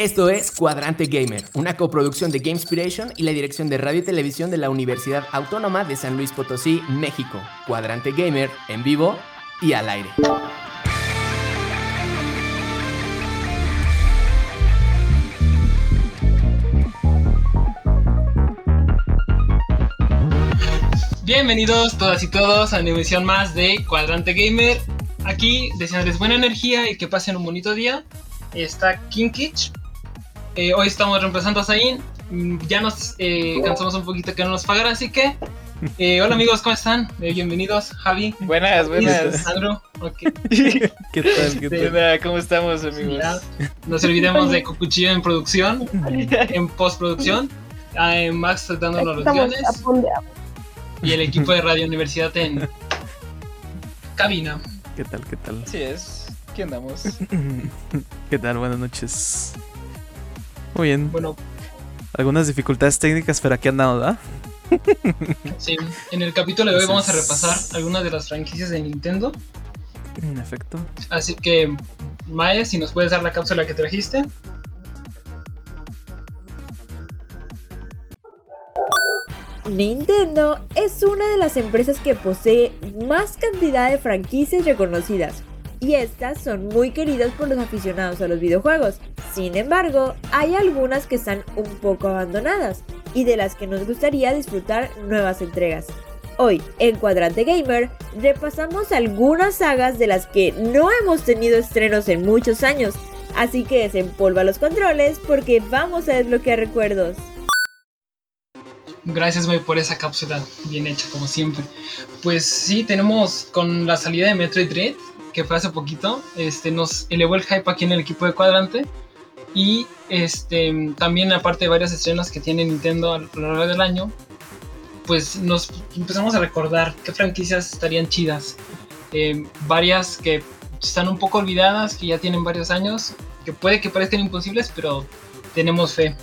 Esto es Cuadrante Gamer, una coproducción de Gamespiration y la dirección de radio y televisión de la Universidad Autónoma de San Luis Potosí, México. Cuadrante Gamer en vivo y al aire. Bienvenidos todas y todos a una emisión más de Cuadrante Gamer. Aquí deseándoles buena energía y que pasen un bonito día. Está Kinkich. Eh, hoy estamos reemplazando a Zain. Mm, Ya nos eh, cansamos un poquito que no nos pagaran, así que. eh, hola amigos, ¿cómo están? Eh, bienvenidos, Javi. Buenas, buenas. Sandro. ¿Qué tal? ¿Qué Este, tal? ¿Cómo estamos, amigos? Ya. No se olvidemos de Cucuchillo en producción, en postproducción. a eh, Max dándonos los guiones. Y el equipo de Radio Universidad en cabina. ¿Qué tal? ¿Qué tal? Así es. ¿Qué andamos? ¿Qué tal? Buenas noches. Bien. Bueno, Algunas dificultades técnicas, pero aquí andamos, ¿verdad? sí, en el capítulo de hoy vamos a repasar algunas de las franquicias de Nintendo. En efecto. Así que, Mae, si nos puedes dar la cápsula que trajiste. Nintendo es una de las empresas que posee más cantidad de franquicias reconocidas. Y estas son muy queridas por los aficionados a los videojuegos. Sin embargo, hay algunas que están un poco abandonadas y de las que nos gustaría disfrutar nuevas entregas. Hoy, en Cuadrante Gamer, repasamos algunas sagas de las que no hemos tenido estrenos en muchos años, así que desempolva los controles porque vamos a desbloquear recuerdos. Gracias, Mae, por esa cápsula bien hecha, como siempre. Pues sí, tenemos con la salida de Metroid Dread, que fue hace poquito, este, nos elevó el hype aquí en el equipo de Cuadrante. Y este, también, aparte de varios estrenos que tiene Nintendo a lo largo del año, pues nos empezamos a recordar qué franquicias estarían chidas. Eh, varias que están un poco olvidadas, que ya tienen varios años, que puede que parezcan imposibles, pero tenemos fe.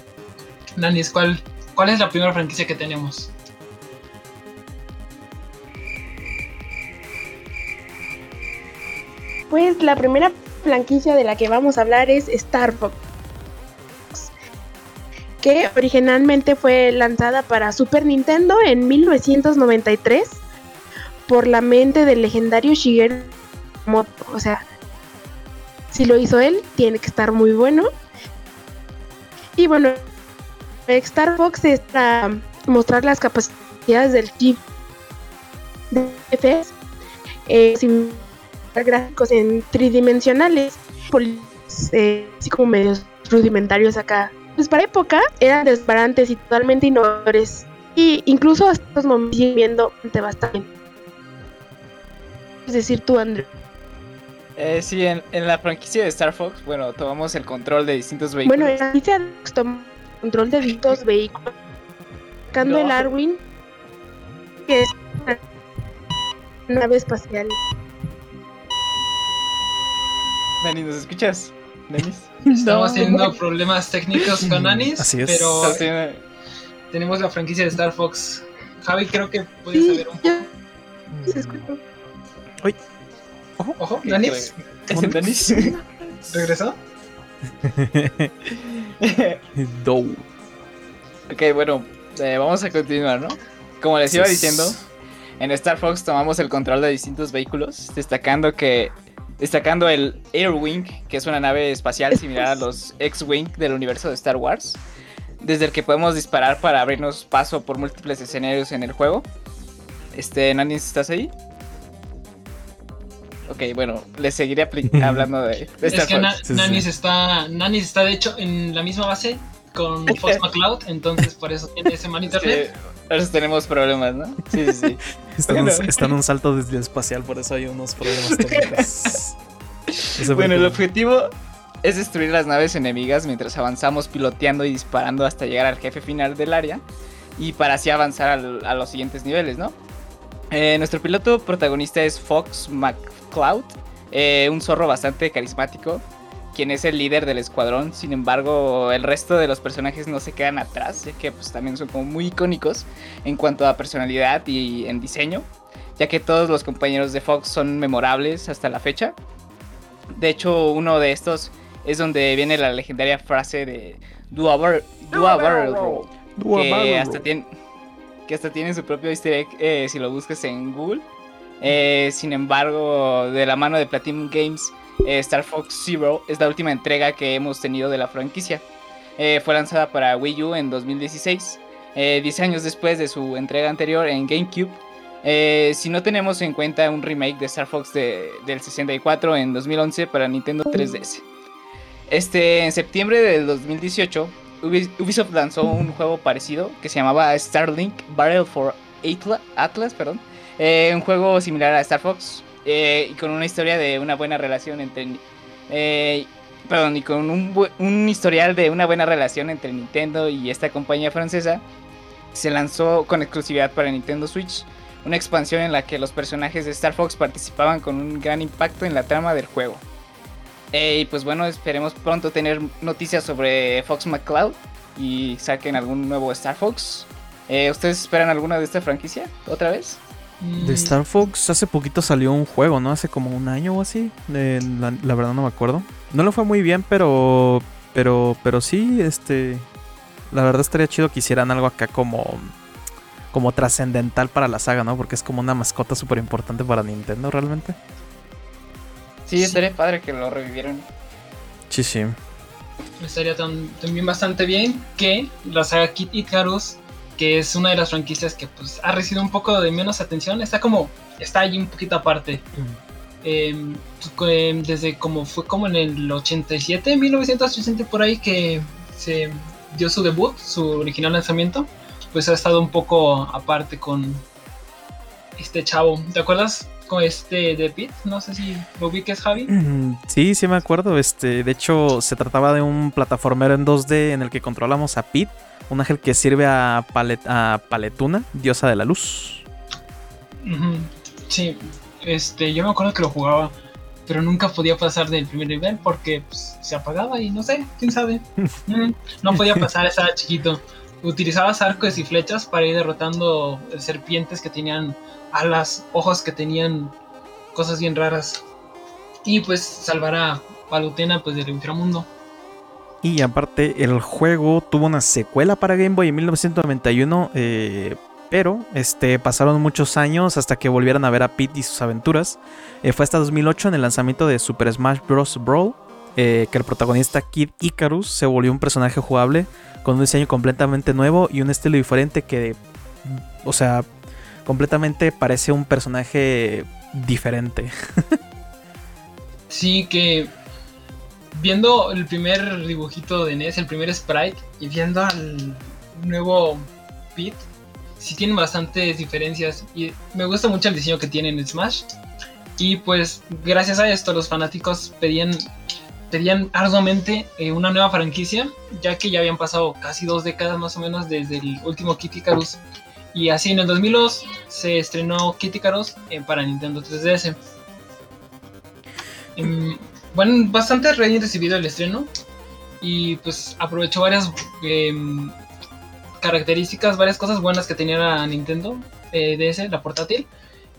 Nanis, ¿cuál, ¿cuál es la primera franquicia que tenemos? Pues la primera franquicia de la que vamos a hablar es Star Fox, que originalmente fue lanzada para Super Nintendo en 1993 por la mente del legendario Shigeru Miyamoto. O sea, si lo hizo él, tiene que estar muy bueno. Y bueno, Star Fox es para mostrar las capacidades del chip de FS. Gráficos en tridimensionales, eh, así como medios rudimentarios acá. Pues para época eran desbarantes y totalmente innovadores. Y incluso hasta estos momentos siguen viendo bastante. Es decir, tú, Andrew. Eh, sí, en, en la franquicia de Star Fox, bueno, tomamos el control de distintos vehículos. Bueno, en la noticia toma control de distintos vehículos. Sacando No. el Arwin, que es una nave espacial. Dani, ¿nos escuchas? Denis. Estamos teniendo problemas técnicos con Anis, Así es. pero tenemos la franquicia de Star Fox. Javi, creo que puedes Sí, saber un ya se escuchó. Ojo, Nanis, Denis. ¿regresó? Dow. ok, bueno, eh, vamos a continuar, ¿no? Como les iba es- diciendo, en Star Fox tomamos el control de distintos vehículos, destacando que destacando el Airwing, que es una nave espacial similar a los X-Wing del universo de Star Wars, desde el que podemos disparar para abrirnos paso por múltiples escenarios en el juego. Este, Nanis, ¿estás ahí? Ok, bueno, les seguiré hablando de, de Star Es que Fox. Sí, sí. Nanis está Nanis está de hecho en la misma base con Fox McCloud, entonces por eso tiene ese mal Sí, internet. a veces tenemos problemas, ¿no? Sí, sí, sí. Está, en un, Bueno. está en un salto desde el espacial, por eso hay unos problemas técnicos. Bueno, el objetivo es destruir las naves enemigas mientras avanzamos piloteando y disparando hasta llegar al jefe final del área y para así avanzar al- a los siguientes niveles, ¿no? Eh, nuestro piloto protagonista es Fox McCloud, eh, un zorro bastante carismático, quien es el líder del escuadrón. Sin embargo, el resto de los personajes no se quedan atrás, ya que pues, también son como muy icónicos en cuanto a personalidad y en diseño, ya que todos los compañeros de Fox son memorables hasta la fecha. De hecho, uno de estos es donde viene la legendaria frase de Do a, bar- do a barrel roll", que hasta tiene que hasta tiene su propio easter egg eh, si lo buscas en Google. Eh, sin embargo, de la mano de Platinum Games, eh, Star Fox Zero es la última entrega que hemos tenido de la franquicia. Eh, fue lanzada para Wii U en 2016, eh, 10 años después de su entrega anterior en GameCube. Eh, si no tenemos en cuenta un remake de Star Fox de- del 64 en 2011 para Nintendo 3DS. Este, en septiembre del 2018, Ubi- Ubisoft lanzó un juego parecido que se llamaba Starlink Battle for Atla- Atlas, perdón. Eh, un juego similar a Star Fox eh, y con una historia de una buena relación entre... perdón, y con un, un historial de una buena relación entre Nintendo y esta compañía francesa. Se lanzó con exclusividad para Nintendo Switch, una expansión en la que los personajes de Star Fox participaban con un gran impacto en la trama del juego. Eh, y pues bueno, esperemos pronto tener noticias sobre Fox McCloud y saquen algún nuevo Star Fox. Eh, ¿Ustedes esperan alguna de esta franquicia otra vez? Mm, De Star Fox hace poquito salió un juego, ¿no? Hace como un año o así. Eh, la, la verdad no me acuerdo. No lo fue muy bien, pero. Pero. Pero sí, este. La verdad estaría chido que hicieran algo acá como. Como trascendental para la saga, ¿no? Porque es como una mascota súper importante para Nintendo realmente. Sí, estaría padre que lo revivieran. Sí, sí. Estaría tan- también bastante bien que la saga Kid Icarus, que es una de las franquicias que pues, ha recibido un poco de menos atención, está como, está allí un poquito aparte. Em, cu- em, desde como fue como en el 87, 1980 por ahí que se dio su debut, su original lanzamiento, pues ha estado un poco aparte con este chavo. ¿Te acuerdas? Con este de Pete, no sé si lo ubiques Javi. Mm, Sí, sí me acuerdo. Este, de hecho, se trataba de un plataformero en 2D en el que controlamos a Pete, un ángel que sirve a, Palet- a Paletuna, diosa de la luz. Sí, este, yo me acuerdo que lo jugaba, pero nunca podía pasar del primer nivel porque pues, se apagaba y no sé, quién sabe. Mm, no podía pasar, estaba chiquito. Utilizabas arcos y flechas para ir derrotando serpientes que tenían alas, ojos que tenían cosas bien raras. Y pues salvar a Palutena pues del inframundo. Y aparte, el juego tuvo una secuela para Game Boy en 1991, eh, pero este, pasaron muchos años hasta que volvieran a ver a Pete y sus aventuras. Eh, fue hasta 2008 en el lanzamiento de Super Smash Bros. Brawl eh, que el protagonista Kid Icarus se volvió un personaje jugable con un diseño completamente nuevo y un estilo diferente que, o sea, completamente parece un personaje diferente. Sí, que viendo el primer dibujito de NES, el primer sprite, y viendo al nuevo Pete, sí tienen bastantes diferencias. Y me gusta mucho el diseño que tiene en Smash. Y pues gracias a esto los fanáticos pedían, pedían arduamente eh, una nueva franquicia, ya que ya habían pasado casi dos décadas más o menos desde el último Kid Icarus. Y así en el 2002 se estrenó Kid Icarus eh, para Nintendo 3DS. Em, bueno, bastante bien recibido el estreno y pues aprovechó varias em, características, varias cosas buenas que tenía la Nintendo eh, DS, la portátil,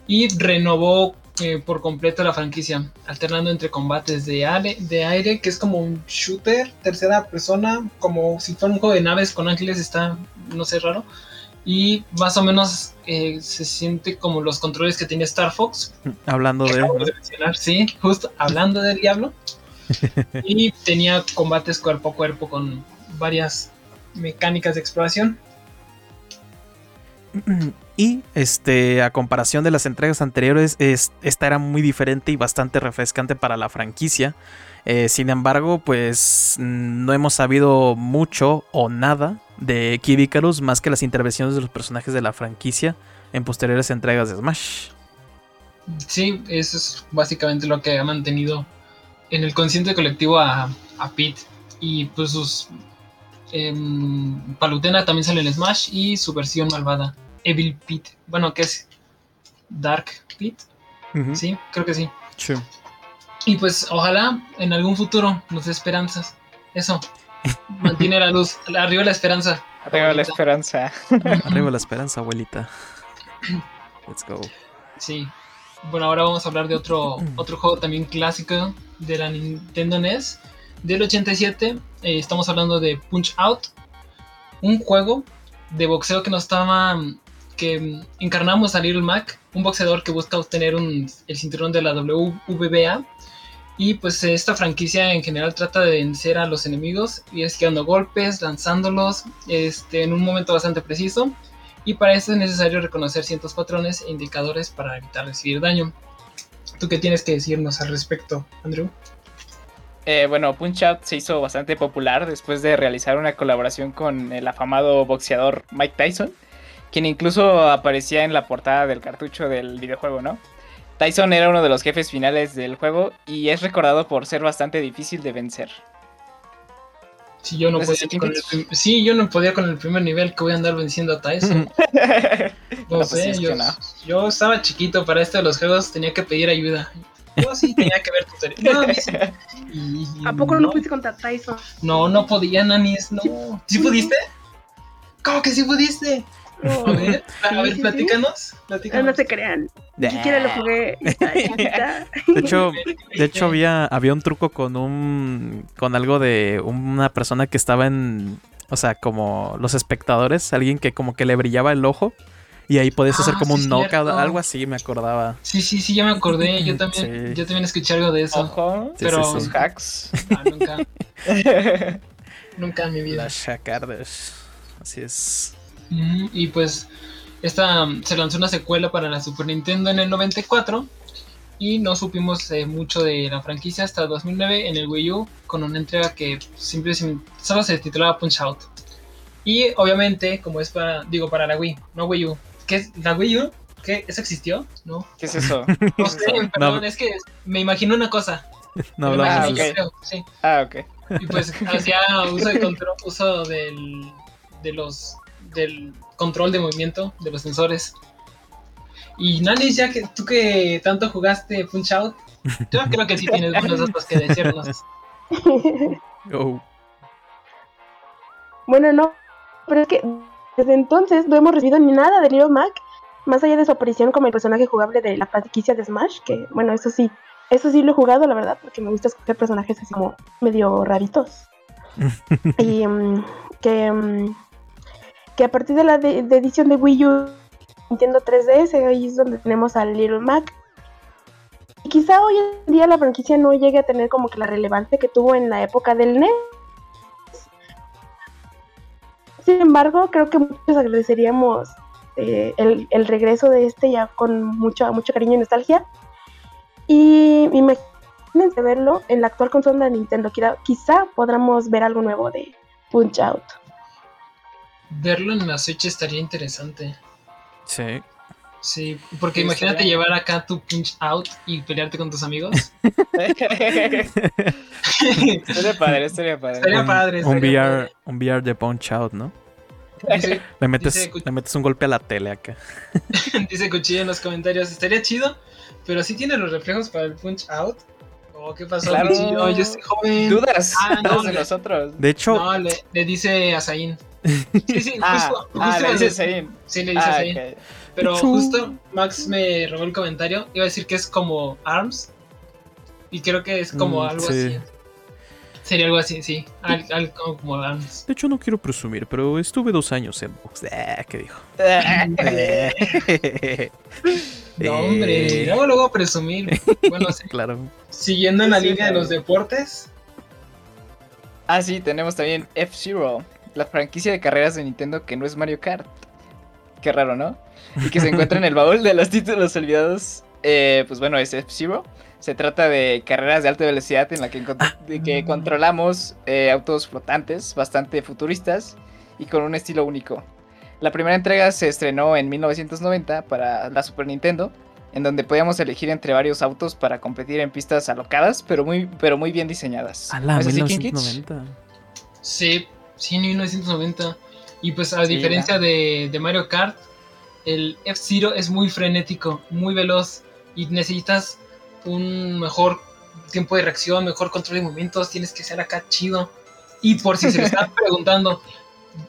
y renovó eh, por completo la franquicia, alternando entre combates de, aire, de aire, que es como un shooter, tercera persona, como si fuera un juego de naves con ángeles, está, no sé, raro. Y más o menos eh, se siente como los controles que tenía Star Fox, Hablando de... Sí, justo hablando del diablo. y tenía combates cuerpo a cuerpo con varias mecánicas de exploración. Y este, a comparación de las entregas anteriores, es, esta era muy diferente y bastante refrescante para la franquicia. Eh, sin embargo, pues no hemos sabido mucho o nada de Kid Icarus más que las intervenciones de los personajes de la franquicia en posteriores entregas de Smash. Sí, eso es básicamente lo que ha mantenido en el consciente colectivo a, a Pete. Y pues sus. em, Palutena también sale en Smash y su versión malvada, Evil Pete. Bueno, ¿qué es? Dark. Ujú. Sí, creo que sí. Sí. Y pues ojalá en algún futuro nos dé esperanzas. Eso. Mantiene la luz. Arriba la esperanza. Arriba la esperanza. Arriba la esperanza, abuelita. Let's go. Sí. Bueno, ahora vamos a hablar de otro, otro juego también clásico de la Nintendo NES. Del 87 eh, estamos hablando de Punch Out, un juego de boxeo que nos estaba que encarnamos a Little Mac, un boxeador que busca obtener el cinturón de la WBA. Y pues esta franquicia en general trata de vencer a los enemigos y es dando golpes, lanzándolos este, en un momento bastante preciso. Y para eso es necesario reconocer ciertos patrones e indicadores para evitar recibir daño. ¿Tú qué tienes que decirnos al respecto, Andrew? Eh, bueno, Punch Out se hizo bastante popular después de realizar una colaboración con el afamado boxeador Mike Tyson, quien incluso aparecía en la portada del cartucho del videojuego, ¿no? Tyson era uno de los jefes finales del juego y es recordado por ser bastante difícil de vencer. Si yo no ¿Ese podía sí con el sí, yo no podía con el primer nivel que voy a andar venciendo a Tyson. No, pues sé, sí, yo, que no. yo estaba chiquito para esto de los juegos, tenía que pedir ayuda. Yo sí tenía que ver tutoriales. No, y ¿A poco no, lo pudiste contra Tyson? No, no podía, Nanis, no. ¿Sí pudiste? ¿Cómo que sí pudiste? A ver, a platícanos. Ah, platícanos. no se crean. Ni siquiera lo jugué. De hecho, de hecho había, había un truco con un. con algo de una persona que estaba en. O sea, como los espectadores, alguien que como que le brillaba el ojo. Y ahí podías hacer Ah, como sí, un knockout, cierto. algo así, me acordaba. Sí, sí, sí, ya me acordé. Yo también, Sí. yo también escuché algo de eso. Ojo, Sí, pero sí, los hacks. Ah, nunca, nunca en mi vida. Las chacardas. Así es. Y pues esta um, se lanzó una secuela para la Super Nintendo en el 94 y no supimos eh, mucho de la franquicia hasta 2009 en el Wii U con una entrega que simplemente solo se titulaba Punch Out. Y obviamente, como es para, digo, para la Wii, no Wii U. ¿Qué es la Wii U? ¿Qué? ¿Eso existió? No. ¿Qué es eso? No sé, perdón, No. es que me imagino una cosa. No hablamos Ah, yo ok. creo, sí. Ah, ok. Y pues hacía uso, de control, uso del, de los, del control de movimiento de los sensores. Y Nanis, ya que tú que tanto jugaste Punch Out, yo creo que sí tienes buenos datos que decirnos. Oh, bueno, no. Pero es que desde entonces no hemos recibido ni nada de Little Mac. Más allá de su aparición como el personaje jugable de la franquicia de Smash. Que bueno, eso sí. Eso sí lo he jugado, la verdad. Porque me gusta escoger personajes así como medio raritos. y mm, que, mm, que a partir de la edición de Wii U Nintendo 3DS, ahí es donde tenemos al Little Mac. Y quizá hoy en día la franquicia no llegue a tener como que la relevancia que tuvo en la época del NES. Sin embargo, creo que muchos agradeceríamos eh, el, el regreso de este ya con mucho, mucho cariño y nostalgia. Y imagínense verlo en la actual consola de Nintendo. Quizá, quizá podamos ver algo nuevo de Punch Out. Verlo en la Switch estaría interesante. sí. Sí, porque Sí, imagínate estaría- llevar acá tu Punch Out y pelearte con tus amigos. Estaría padre, estaría padre. Estaría un, padre, un estaría VR, padre. un VR de Punch Out, ¿no? Dice, Le metes, Dice le metes un golpe a la tele acá. dice Cuchillo en los comentarios, estaría chido, pero sí tiene los reflejos para el Punch Out. Oh, ¿qué pasó, Claro. Cuchillo? Yo soy joven. ¿Dudas? Ah, no, ¿Dudas de le- nosotros? De hecho, No, le, le dice a Zain. Sí, sí, Ah, justo. ah, justo le dices Zayn. Sí, le dice Ah, Zain. ok. Pero justo Max me robó el comentario. Iba a decir que es como ARMS. Y creo que es como Mm, algo sí. así. Sería algo así, sí. Al- Algo como ARMS. de hecho no quiero presumir, pero estuve dos años en box. Eh, ¿Qué dijo? No, hombre. Eh, Luego, luego presumir. Bueno, sí, Claro. siguiendo en la Sí, línea de claro. los deportes. Ah, sí, tenemos también F-Zero, la franquicia de carreras de Nintendo que no es Mario Kart. Qué raro, ¿no? Y que se encuentra en el baúl de los títulos olvidados. Eh, pues bueno, es F-Zero. Se trata de carreras de alta velocidad en la que, que controlamos eh, autos flotantes bastante futuristas y con un estilo único. La primera entrega se estrenó en 1990 para la Super Nintendo, en donde podíamos elegir entre varios autos para competir en pistas alocadas, pero muy, pero muy bien diseñadas. A la ¿No es así, King Kids? 1990. Sí, sí, en 1990. Y pues a Sí, diferencia de, de Mario Kart, el F-Zero es muy frenético, muy veloz. Y necesitas un mejor tiempo de reacción, mejor control de movimientos. Tienes que ser acá chido. Y por si se lo están preguntando,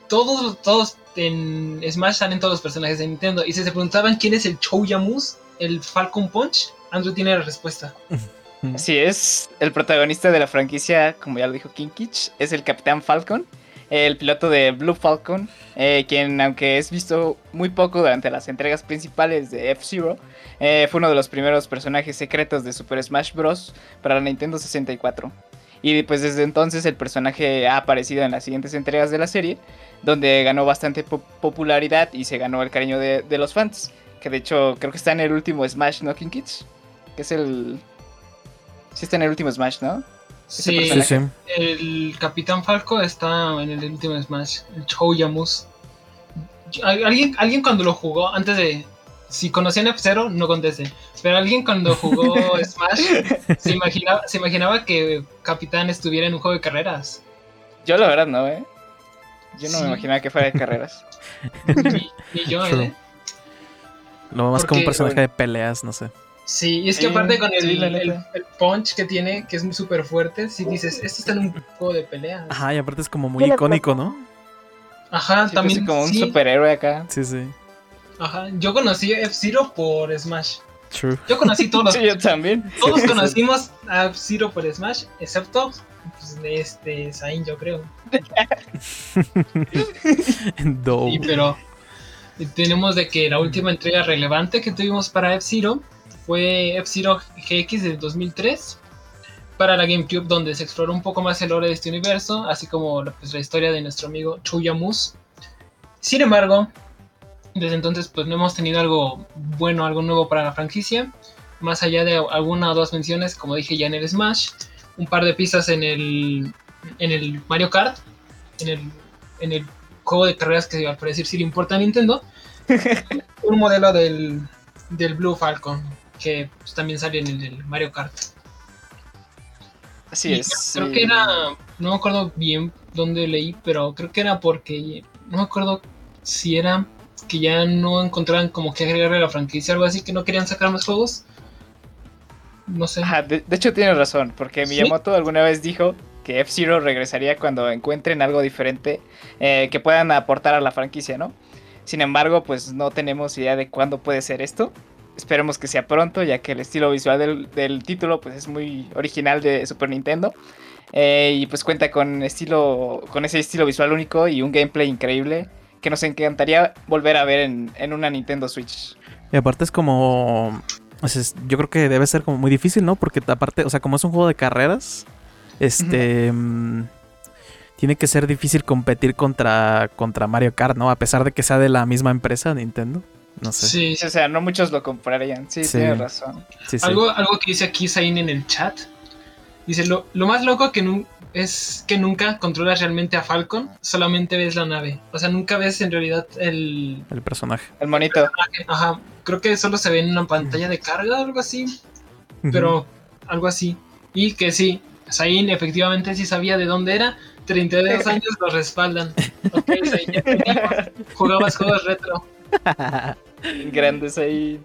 todos, todos en Smash salen todos los personajes de Nintendo. Y si se preguntaban quién es el Chouyamus, el Falcon Punch, Andrew tiene la respuesta. Así es, el protagonista de la franquicia, como ya lo dijo Kinkich, es el Capitán Falcon, el piloto de Blue Falcon, eh, quien aunque es visto muy poco durante las entregas principales de F-Zero, eh, fue uno de los primeros personajes secretos de Super Smash Bros. para la Nintendo 64. Y pues desde entonces el personaje ha aparecido en las siguientes entregas de la serie, donde ganó bastante po- popularidad y se ganó el cariño de, de los fans. Que de hecho creo que está en el último Smash, ¿no, King Kids? Que es el... Sí está en el último Smash, ¿no? Sí, Sí, sí. el Capitán Falco está en el último Smash, el Chouyamus. Alguien, alguien cuando lo jugó, antes de. Si conocían F0, no conteste. Pero alguien cuando jugó Smash se imaginaba, se imaginaba que Capitán estuviera en un juego de carreras. Yo la verdad no, ¿eh? Yo no Sí. me imaginaba que fuera de carreras. Ni, ni yo, True. ¿eh? Lo más como Porque- un personaje de peleas, no sé. Sí, y es que Sí, aparte con el, sí, el, punch que tiene, que es muy súper fuerte, si dices, esto está en un juego de peleas. Ajá, y aparte es como muy icónico, ¿no? Ajá, Sí, también. pues, como un sí, superhéroe acá. Sí, sí. Ajá, yo conocí F-Zero por Smash. True. Yo conocí todos los Sí, yo también. Todos conocimos a F-Zero por Smash, excepto pues, de este Zayn, yo creo. Do. Sí, pero tenemos de que la última entrega relevante que tuvimos para F-Zero fue F-Zero GX del 2003 para la GameCube, donde se exploró un poco más el lore de este universo, así como pues, la historia de nuestro amigo Chuyamus. Sin embargo, desde entonces pues no hemos tenido algo bueno, algo nuevo para la franquicia, más allá de alguna o dos menciones, como dije ya en el Smash, un par de pistas en el, en el Mario Kart, en el, en el juego de carreras que al parecer sí le importa a Nintendo, un modelo del, del Blue Falcon, que pues, también sale en el, Mario Kart. Así Y es. Creo sí. que era, no me acuerdo bien dónde leí, pero creo que era porque, no me acuerdo si era que ya no encontraban como que agregarle a la franquicia, algo así, que no querían sacar más juegos. No sé. Ajá, de, de hecho tienes razón, porque ¿Sí? Miyamoto alguna vez dijo que F-Zero regresaría cuando encuentren algo diferente eh, que puedan aportar a la franquicia, ¿no? Sin embargo, pues no tenemos idea de cuándo puede ser esto. Esperemos que sea pronto, ya que el estilo visual del, del título pues es muy original de Super Nintendo. Eh, y pues cuenta con estilo. con ese estilo visual único y un gameplay increíble que nos encantaría volver a ver en, en una Nintendo Switch. Y aparte es como. o sea, es- yo creo que debe ser como muy difícil, ¿no? Porque aparte, o sea, como es un juego de carreras, este. mm, tiene que ser difícil competir contra, contra Mario Kart, ¿no? A pesar de que sea de la misma empresa, Nintendo. No sé. Sí, O sea, no muchos lo comprarían. Sí, Sí. tienes razón. Sí, sí. Algo, algo que dice aquí Zayn en el chat. Dice, lo, lo más loco que es que nunca controlas realmente a Falcon, solamente ves la nave. O sea, nunca ves en realidad el... El personaje. El monito. Ajá, creo que solo se ve en una pantalla de carga o algo así, pero algo así. Y que sí, Zayn efectivamente sí sabía de dónde era. 32 años lo respaldan. Ok. Jugabas juegos retro. Grandes ahí.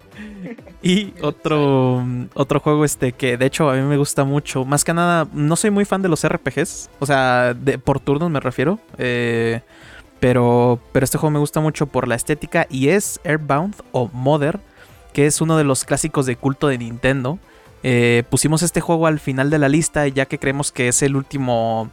Y otro, otro juego este que de hecho a mí me gusta mucho. Más que nada, no soy muy fan de los RPGs. O sea, de, por turnos me refiero. eh, pero, pero este juego me gusta mucho por la estética. Y es Airbound o Mother. Que es uno de los clásicos de culto de Nintendo. Eh, pusimos este juego al final de la lista. Ya que creemos que es el último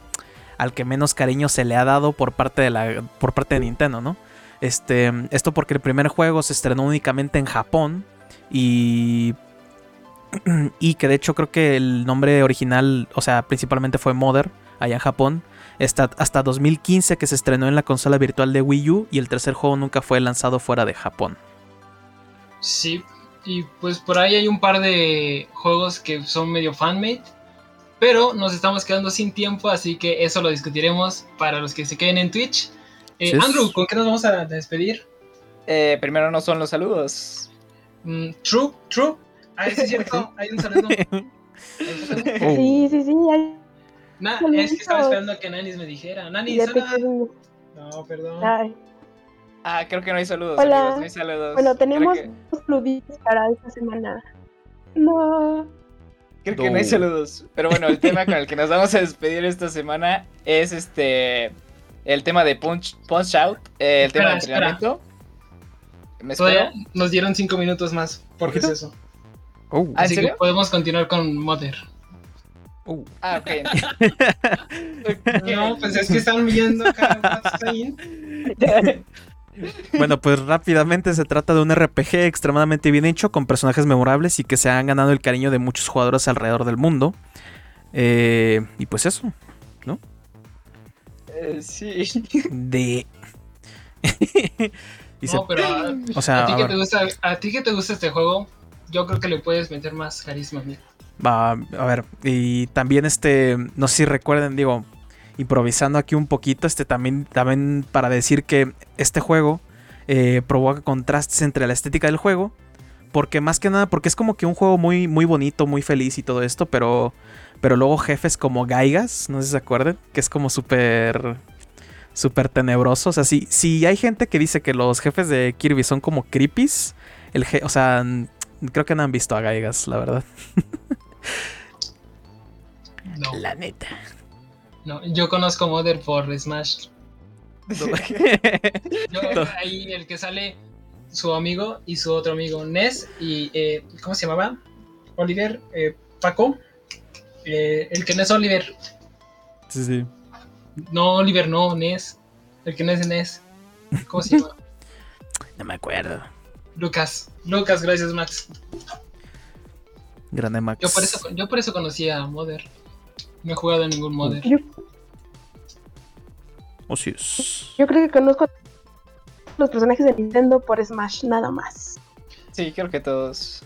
al que menos cariño se le ha dado por parte de la. por parte de Nintendo, ¿no? Este, esto porque el primer juego se estrenó únicamente en Japón y y que de hecho creo que el nombre original, o sea, principalmente fue Mother allá en Japón, hasta, hasta 2015 que se estrenó en la consola virtual de Wii U y el tercer juego nunca fue lanzado fuera de Japón. Sí, y pues por ahí hay un par de juegos que son medio fanmade, pero nos estamos quedando sin tiempo, así que eso lo discutiremos para los que se queden en Twitch. Eh, Sí, Andrew, ¿con qué nos vamos a despedir? Eh, primero no son los saludos. Mm, true, true. Ah, sí es cierto, hay un saludo. Hay. Oh. Sí, sí, sí. ay, Na- Saludos. es que estaba esperando que Nanis me dijera. Nanis, quedé- No, perdón. ay. Ah, creo que no hay saludos. Hola. amigos, no hay saludos. Bueno, tenemos que, saluditos para esta semana. No. creo que no hay saludos. Pero bueno, el tema con el que nos vamos a despedir esta semana es este. El tema de Punch, punch Out. eh, el tema de entrenamiento. ¿Me nos dieron cinco minutos más, porque es eso. Oh. Ah, ¿en Así que podemos continuar con Mother. Uh, Ah, ok. No, pues es que están viendo acá. Bueno, pues rápidamente se trata de un RPG extremadamente bien hecho, con personajes memorables y que se han ganado el cariño de muchos jugadores alrededor del mundo. Eh, y pues eso, Eh, sí. de... Y se- No, pero a, o sea, a ti que te gusta, a ti que te gusta este juego, yo creo que le puedes meter más carisma, amigo. va, a ver, y también este, no sé si recuerden, digo, improvisando aquí un poquito, este también, también para decir que este juego eh, provoca contrastes entre la estética del juego, porque más que nada, porque es como que un juego muy, muy bonito, muy feliz y todo esto, pero, pero luego jefes como Gaigas, no sé si se acuerdan, que es como súper, súper tenebroso, o sea, si, si hay gente que dice que los jefes de Kirby son como creepies, el je- o sea, creo que no han visto a Gaigas, la verdad. No, La neta. no, yo conozco Mother por Smash. Yo, No. ahí el que sale su amigo y su otro amigo Ness y eh, ¿cómo se llamaba? Oliver, eh, Paco. Eh, el que no es Oliver, sí, sí. no Oliver, no Ness. El que no es Ness. ¿Cómo se llama? No me acuerdo. Lucas. Lucas, gracias Max. Grande Max. Yo por eso, yo por eso conocí a Mother. No he jugado a ningún Mother. Yo, Oh, sí es. yo creo que conozco los personajes de Nintendo por Smash, nada más. Sí, creo que todos.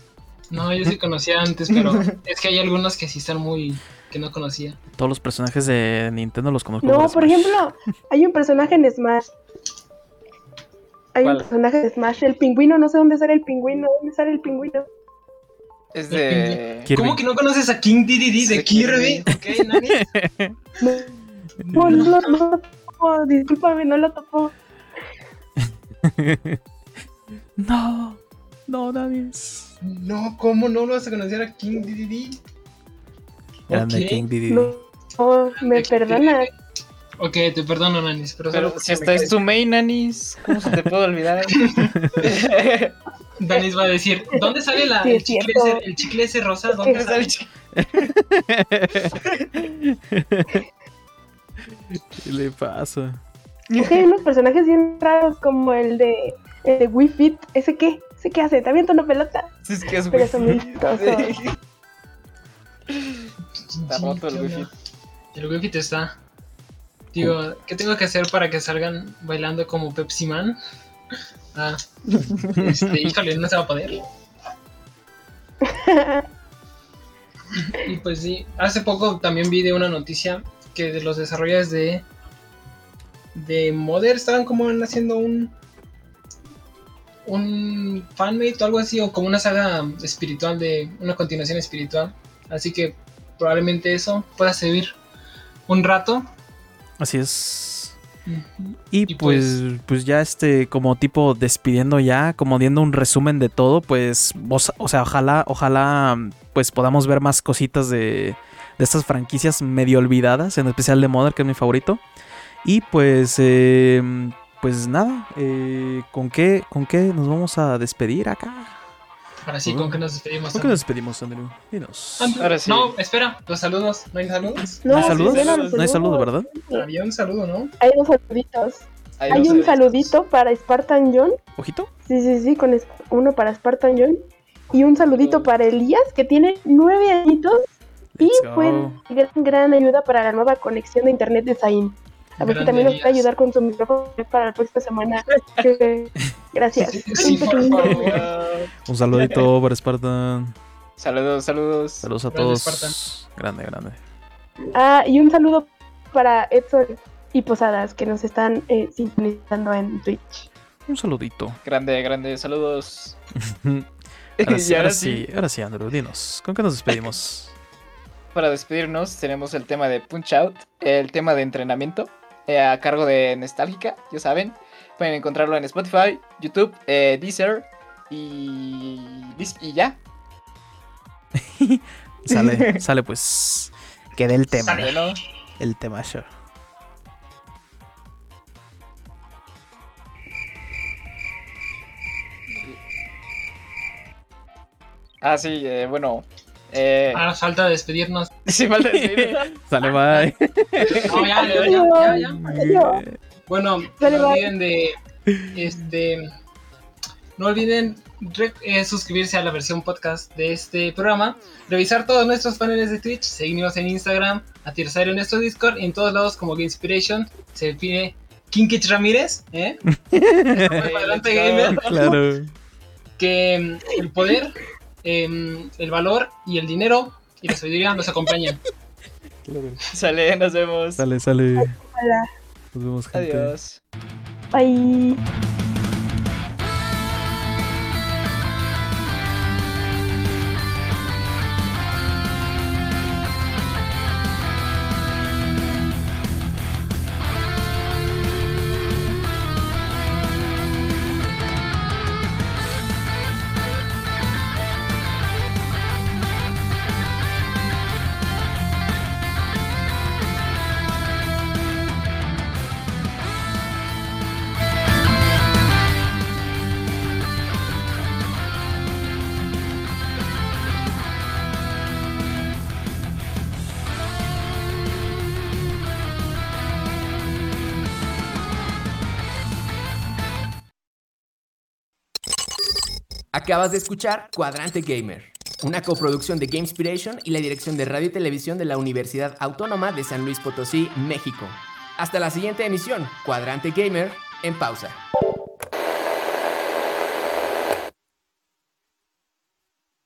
No, yo sí conocía antes, pero es que hay algunos que sí están muy. que no conocía. Todos los personajes de Nintendo los conozco. No, por Smash. ejemplo, hay un personaje en Smash. Hay ¿Cuál? un personaje de Smash, el pingüino, no sé dónde sale el pingüino, ¿dónde sale el pingüino? Es de. ¿Cómo que no conoces a King Dedede de Sí, Kirby? Kirby. Ok, Nani. No, no, no lo topo, discúlpame, no lo topo. No, no, nadie. No, ¿cómo no lo vas a conocer a King Dedede? Grande. King Diddy. No, no, me perdonas. Ok, te perdono, Nanis, pero, si hasta es tu main, Anis, ¿cómo se te puede olvidar? Danis va a decir, ¿dónde sale la, Sí, el, chicle ese, el chicle ese rosa? ¿Dónde sale? ¿Qué le pasa? Es que hay unos personajes bien raros como el de, el de Wii Fit. ¿Ese qué? ¿Ese qué hace? ¿Te avienta una pelota? Sí, es que es Pero wifi. son muy chistosos. Está roto el ¿qué wifi. El wifi te está. Digo, ¿qué tengo que hacer para que salgan bailando como Pepsi Man? Ah, este, híjole, no se va a poder. Y pues sí, hace poco también vi de una noticia que de los desarrolladores de de Mother estaban como haciendo un un fanmate o algo así o como una saga espiritual de una continuación espiritual, así que probablemente eso pueda servir un rato. Así es. Y, Y pues, pues ya este, como tipo despidiendo ya, como viendo un resumen de todo, pues, vos- o sea, ojalá, ojalá, pues podamos ver más cositas de, de estas franquicias medio olvidadas, en especial de Mother, que es mi favorito. Y pues, eh, pues nada, eh, ¿con qué, con qué nos vamos a despedir acá? Ahora sí, ¿con qué nos despedimos? ¿Con qué nos despedimos, Andrew? Dinos. Andrew? Ahora sí. No, espera, los saludos. ¿No hay saludos? ¿No hay sí, saludos? los No hay saludos, ¿verdad? Había un saludo, ¿no? Hay dos saluditos. Hay Hay dos un saluditos. saludito para Spartan John. ¿Ojito? Sí, sí, sí, con uno para Spartan John. Y un saludito Oh. para Elías, que tiene nueve añitos y fue gran, gran ayuda para la nueva conexión de internet de Zain. A ver si también nos puede ayudar con su micrófono para la próxima semana. Gracias. Sí, sí. Un saludito para Spartan. Saludos, saludos. Saludos a Grande todos. Spartan. Grande, grande. Ah, y un saludo para Edson y Posadas, que nos están eh, sintonizando en Twitch. Un saludito. Grande, grande, saludos. Ahora sí, ahora sí, ahora sí, Andrew, dinos. ¿Con qué nos despedimos? Para despedirnos tenemos el tema de Punch Out, el tema de entrenamiento, eh, a cargo de Nostálgica, ya saben. Pueden encontrarlo en Spotify, YouTube, eh, Deezer y, y ya. Sale, sale pues. Queda el tema. Sale. El tema show. ah sí, eh, bueno, Eh, Ahora falta despedirnos. sí, falta despedirnos. Sale, bye. No, ya, ya, ya, ya, ya. Bueno, Dale, no bye. olviden de este no olviden re- eh, suscribirse a la versión podcast de este programa, revisar todos nuestros paneles de Twitch, seguirnos en Instagram, a Tirsario en nuestro Discord y en todos lados como Inspiration se pide Kinkich Ramírez, ¿eh? Adelante, gamer. Claro. que el poder, em, el valor y el dinero y la sabiduría nos acompañan. Sale, nos vemos. Sale, sale. Hola. Nos vemos, gente. Adiós. Bye. Acabas de escuchar Cuadrante Gamer, una coproducción de Gamespiration y la dirección de radio y televisión de la Universidad Autónoma de San Luis Potosí, México. Hasta la siguiente emisión, Cuadrante Gamer, en pausa.